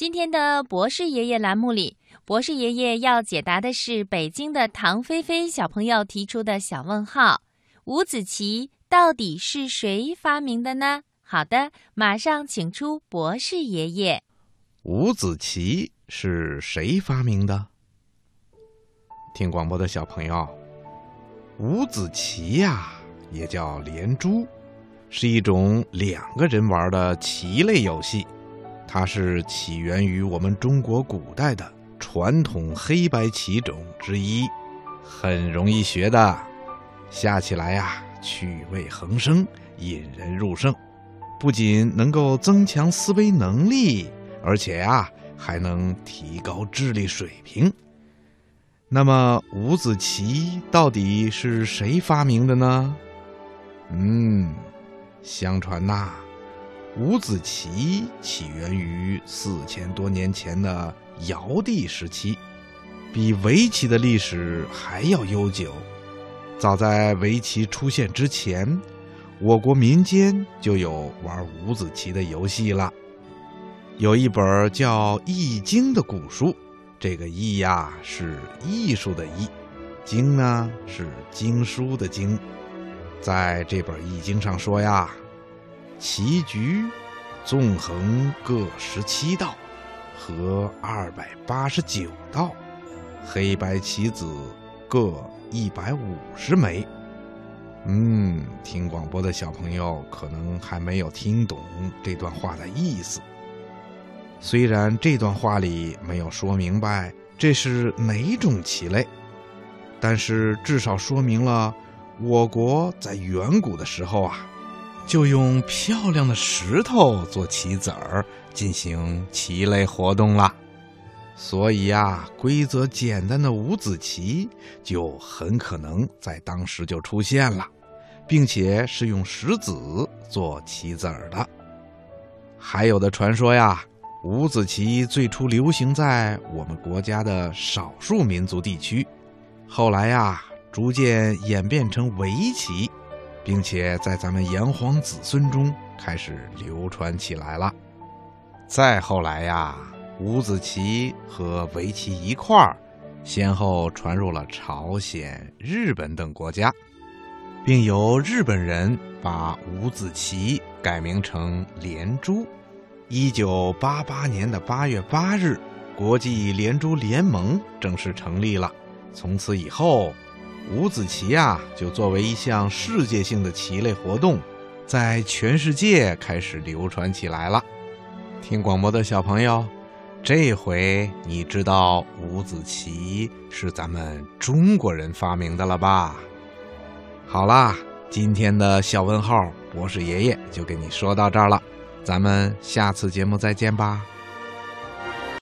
今天的博士爷爷栏目里，博士爷爷要解答的是北京的唐菲菲小朋友提出的小问号：五子棋到底是谁发明的呢？好的，马上请出博士爷爷。五子棋是谁发明的？听广播的小朋友，五子棋呀，也叫连珠，是一种两个人玩的棋类游戏。它是起源于我们中国古代的传统黑白棋种之一，很容易学的，下起来呀趣味横生，引人入胜。不仅能够增强思维能力，而且呀还能提高智力水平。那么五子棋到底是谁发明的呢？嗯，相传呐。五子棋起源于四千多年前的尧帝时期，比围棋的历史还要悠久。早在围棋出现之前，我国民间就有玩五子棋的游戏了。有一本叫《易经》的古书，这个“易”呀是艺术的“艺”，“经”呢是经书的“经”。在这本《易经》上说呀。棋局纵横各十七道，和二百八十九道，黑白棋子各一百五十枚。嗯，听广播的小朋友可能还没有听懂这段话的意思。虽然这段话里没有说明白这是哪种棋类，但是至少说明了我国在远古的时候啊。就用漂亮的石头做棋子儿进行棋类活动了，所以呀，规则简单的五子棋就很可能在当时就出现了，并且是用石子做棋子儿的。还有的传说呀，五子棋最初流行在我们国家的少数民族地区，后来呀，逐渐演变成围棋。并且在咱们炎黄子孙中开始流传起来了。再后来呀，五子棋和围棋一块儿，先后传入了朝鲜、日本等国家，并由日本人把五子棋改名成连珠。一九八八年的八月八日，国际连珠联盟正式成立了。从此以后。五子棋呀，就作为一项世界性的棋类活动，在全世界开始流传起来了。听广播的小朋友，这回你知道五子棋是咱们中国人发明的了吧？好啦，今天的小问号博士爷爷就跟你说到这儿了，咱们下次节目再见吧。